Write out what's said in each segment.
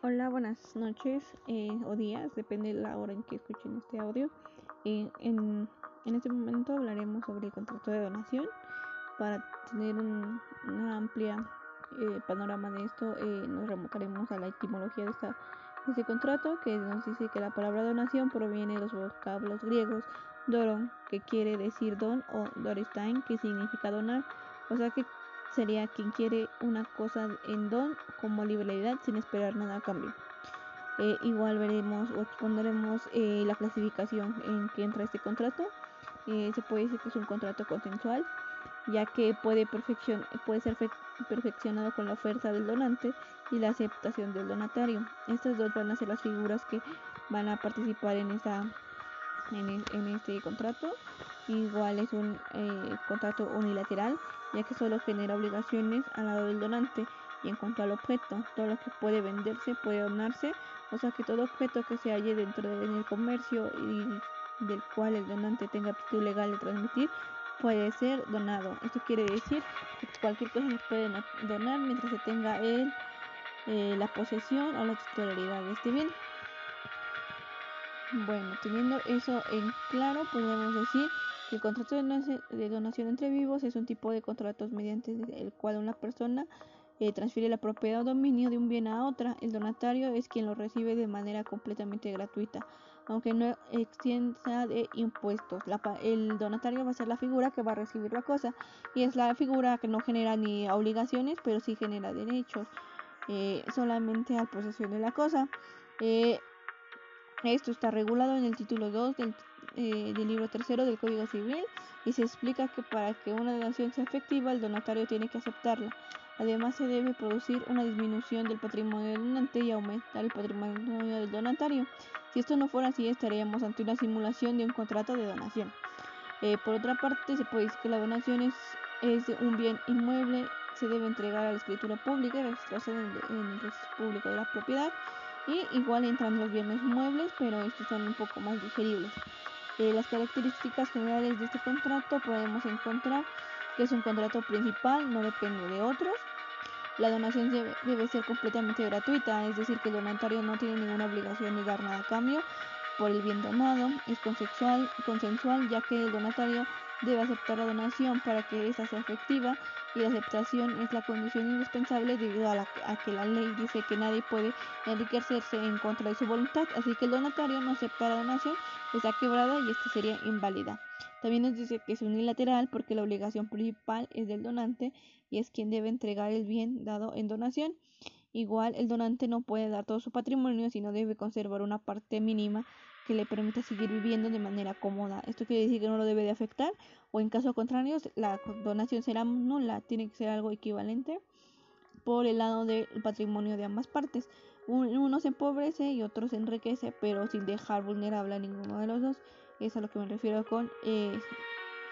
Hola, buenas noches eh, o días, depende de la hora en que escuchen este audio. Eh, en, en, este momento hablaremos sobre el contrato de donación. Para tener un, una amplia eh, panorama de esto, eh, nos remontaremos a la etimología de, esta, de este contrato, que nos dice que la palabra donación proviene de los vocablos griegos doron, que quiere decir don, o doristain, que significa donar. O sea que sería quien quiere una cosa en don como liberalidad sin esperar nada a cambio. Eh, igual veremos o pondremos eh, la clasificación en que entra este contrato. Eh, se puede decir que es un contrato consensual, ya que puede, perfeccion puede ser perfeccionado con la oferta del donante y la aceptación del donatario. Estas dos van a ser las figuras que van a participar en, esa, en, en este contrato. Igual es un eh, contrato unilateral, ya que solo genera obligaciones al lado del donante. Y en cuanto al objeto, todo lo que puede venderse puede donarse, o sea que todo objeto que se halle dentro del comercio y del cual el donante tenga aptitud legal de transmitir puede ser donado. Esto quiere decir que cualquier cosa se puede donar mientras se tenga el, eh, la posesión o la titularidad de este bien. Bueno, teniendo eso en claro, podemos decir que el contrato de donación entre vivos es un tipo de contratos mediante el cual una persona eh, transfiere la propiedad o dominio de un bien a otra. El donatario es quien lo recibe de manera completamente gratuita, aunque no extienda de impuestos. La, el donatario va a ser la figura que va a recibir la cosa y es la figura que no genera ni obligaciones, pero sí genera derechos eh, solamente al posesión de la cosa. Eh, esto está regulado en el título 2 del, eh, del libro tercero del Código Civil y se explica que para que una donación sea efectiva el donatario tiene que aceptarla. Además se debe producir una disminución del patrimonio del donante y aumentar el patrimonio del donatario. Si esto no fuera así estaríamos ante una simulación de un contrato de donación. Eh, por otra parte se puede decir que la donación es, un bien inmueble, se debe entregar a la escritura pública y registrarse en el registro público de la propiedad y igual entran los bienes muebles, pero estos son un poco más digeribles. Eh, las características generales de este contrato podemos encontrar que es un contrato principal, no depende de otros. La donación debe, ser completamente gratuita, es decir, que el donatario no tiene ninguna obligación de dar nada a cambio por el bien donado. Es consensual, consensual ya que el donatario debe aceptar la donación para que esta sea efectiva y la aceptación es la condición indispensable debido a, la, a, que la ley dice que nadie puede enriquecerse en contra de su voluntad, así que el donatario no acepta la donación, está quebrada y esta sería inválida. También nos dice que es unilateral porque la obligación principal es del donante y es quien debe entregar el bien dado en donación. Igual el donante no puede dar todo su patrimonio, sino debe conservar una parte mínima que le permita seguir viviendo de manera cómoda. Esto quiere decir que no lo debe de afectar o en caso contrario la donación será nula, tiene que ser algo equivalente por el lado del patrimonio de ambas partes. Uno se empobrece y otro se enriquece, pero sin dejar vulnerable a ninguno de los dos. Es a lo que me refiero con eh,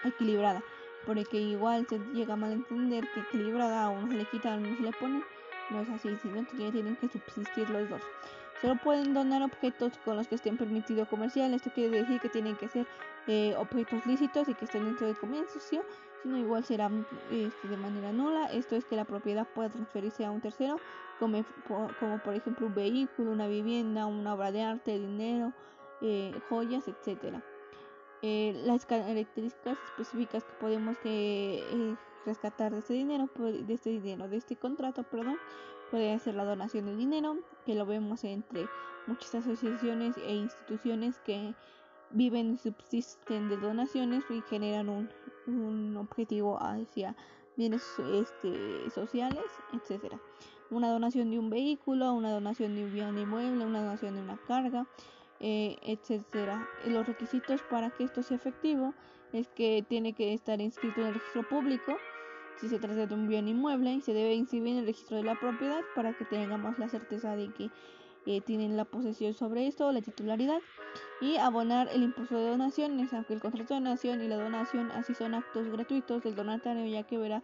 equilibrada, porque igual se llega a malentender que equilibrada a uno se le quita, a uno se le pone. No es así, sino que tienen que subsistir los dos. Solo pueden donar objetos con los que estén permitidos comercial. Esto quiere decir que tienen que ser eh, objetos lícitos y que estén dentro del comercio, sino igual será este, de manera nula. Esto es que la propiedad pueda transferirse a un tercero, como, como por ejemplo un vehículo, una vivienda, una obra de arte, dinero, eh, joyas, etcétera. Eh, las características específicas que podemos que, eh, rescatar de este dinero, de este dinero, de este contrato, perdón, puede ser la donación de dinero, que lo vemos entre muchas asociaciones e instituciones que viven y subsisten de donaciones y generan un, un objetivo hacia bienes este, sociales, etcétera. Una donación de un vehículo, una donación de un bien inmueble, una donación de una carga, eh, etcétera. Los requisitos para que esto sea efectivo es que tiene que estar inscrito en el registro público si se trata de un bien inmueble y se debe inscribir en el registro de la propiedad para que tengamos la certeza de que eh, tienen la posesión sobre esto, la titularidad y abonar el impuesto de donaciones, aunque el contrato de donación y la donación así son actos gratuitos del donatario ya que verá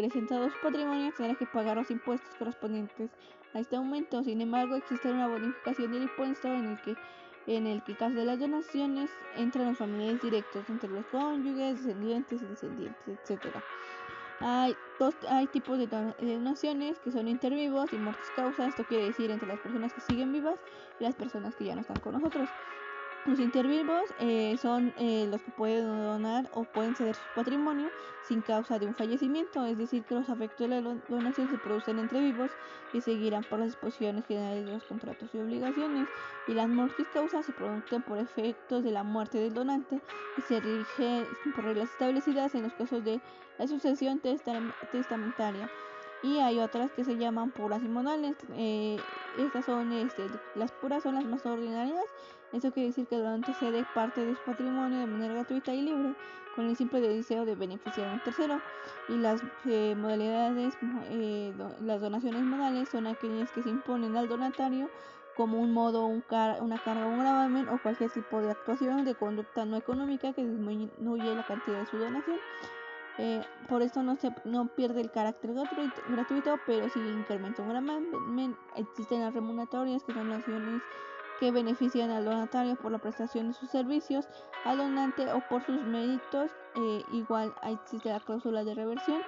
acrecentado su patrimonio tendrá que pagar los impuestos correspondientes a este aumento. Sin embargo, existe una bonificación del impuesto en el que en el que caso de las donaciones entran los familiares directos entre los cónyuges, descendientes descendientes, etc. Hay, dos, hay tipos de donaciones que son intervivos y mortis causa. Esto quiere decir entre las personas que siguen vivas y las personas que ya no están con nosotros. Los intervivos eh, son eh, los que pueden donar o pueden ceder su patrimonio sin causa de un fallecimiento, es decir, que los afectos de la donación se producen entre vivos y seguirán por las disposiciones generales de los contratos y obligaciones. Y las mortis causas se producen por efectos de la muerte del donante y se rigen por reglas establecidas en los casos de la sucesión testamentaria. Y hay otras que se llaman puras y modales. Eh, estas son este, las puras son las más ordinarias eso quiere decir que el donante cede parte de su patrimonio de manera gratuita y libre, con el simple deseo de beneficiar a un tercero. Y las eh, modalidades, eh, las donaciones modales son aquellas que se imponen al donatario como un modo, un una carga, un gravamen o cualquier tipo de actuación de conducta no económica que disminuye la cantidad de su donación. Eh, por esto no, se, no pierde el carácter gratuito, pero sí incrementa un. Existen las remuneratorias que son donaciones que benefician al donatario por la prestación de sus servicios al donante o por sus méritos. Eh, igual existe la cláusula de reversión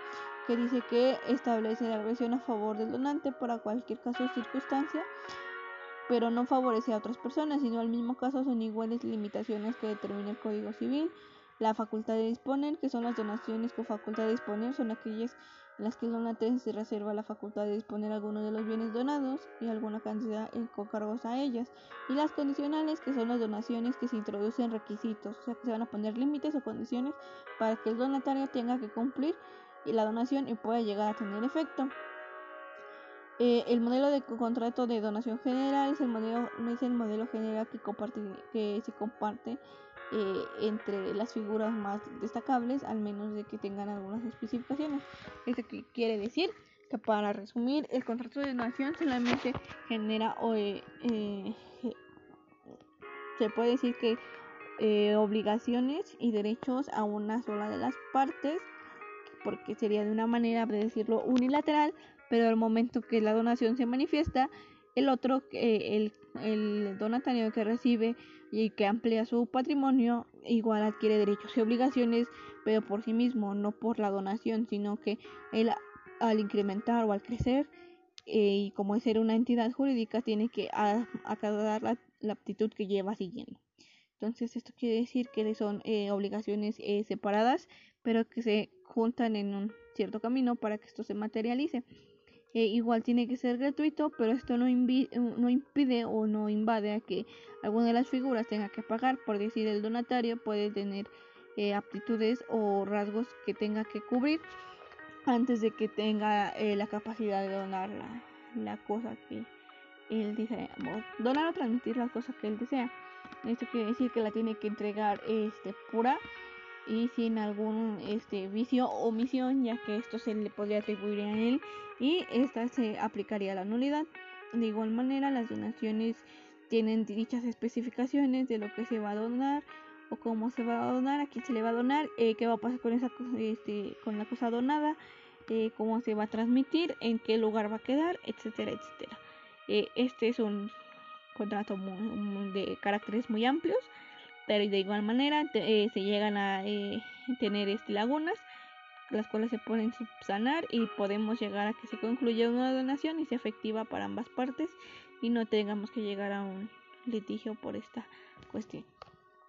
que dice que establece la reversión a favor del donante para cualquier caso o circunstancia, pero no favorece a otras personas, sino al mismo caso son iguales limitaciones que determina el Código Civil. La facultad de disponer, que son las donaciones con facultad de disponer, son aquellas en las que el donante se reserva la facultad de disponer algunos de los bienes donados y alguna cantidad con cargos a ellas, y las condicionales, que son las donaciones que se introducen requisitos, o sea que se van a poner límites o condiciones para que el donatario tenga que cumplir la donación y pueda llegar a tener efecto. Eh, el modelo de contrato de donación general es el modelo, es el modelo general que, comparte, que se comparte eh, entre las figuras más destacables, al menos de que tengan algunas especificaciones. Esto quiere decir que para resumir, el contrato de donación solamente genera o eh, eh, se puede decir que obligaciones y derechos a una sola de las partes, porque sería de una manera de decirlo unilateral, pero al momento que la donación se manifiesta, el otro, el, el donatario que recibe y que amplía su patrimonio, igual adquiere derechos y obligaciones, pero por sí mismo, no por la donación, sino que él al incrementar o al crecer, eh, y como es ser una entidad jurídica, tiene que acatar la, la aptitud que lleva siguiendo. Entonces, esto quiere decir que son eh, obligaciones eh, separadas, pero que se juntan en un cierto camino para que esto se materialice. Eh, igual tiene que ser gratuito, pero esto no, no, impide o no invade a que alguna de las figuras tenga que pagar. Por decir, el donatario puede tener eh, aptitudes o rasgos que tenga que cubrir antes de que tenga eh, la capacidad de donar la, la, cosa que él desea, donar o transmitir la cosa que él desea. Esto quiere decir que la tiene que entregar este, pura y sin algún este vicio o omisión ya que esto se le podría atribuir a él y esta se aplicaría a la nulidad. De igual manera las donaciones tienen dichas especificaciones de lo que se va a donar o cómo se va a donar a quién se le va a donar eh, qué va a pasar con esa este con la cosa donada eh, cómo se va a transmitir en qué lugar va a quedar etcétera etcétera. Eh, este es un contrato de caracteres muy amplios pero de igual manera eh, se llegan a eh, tener este, lagunas las cuales se pueden subsanar y podemos llegar a que se concluya una donación y sea efectiva para ambas partes y no tengamos que llegar a un litigio por esta cuestión.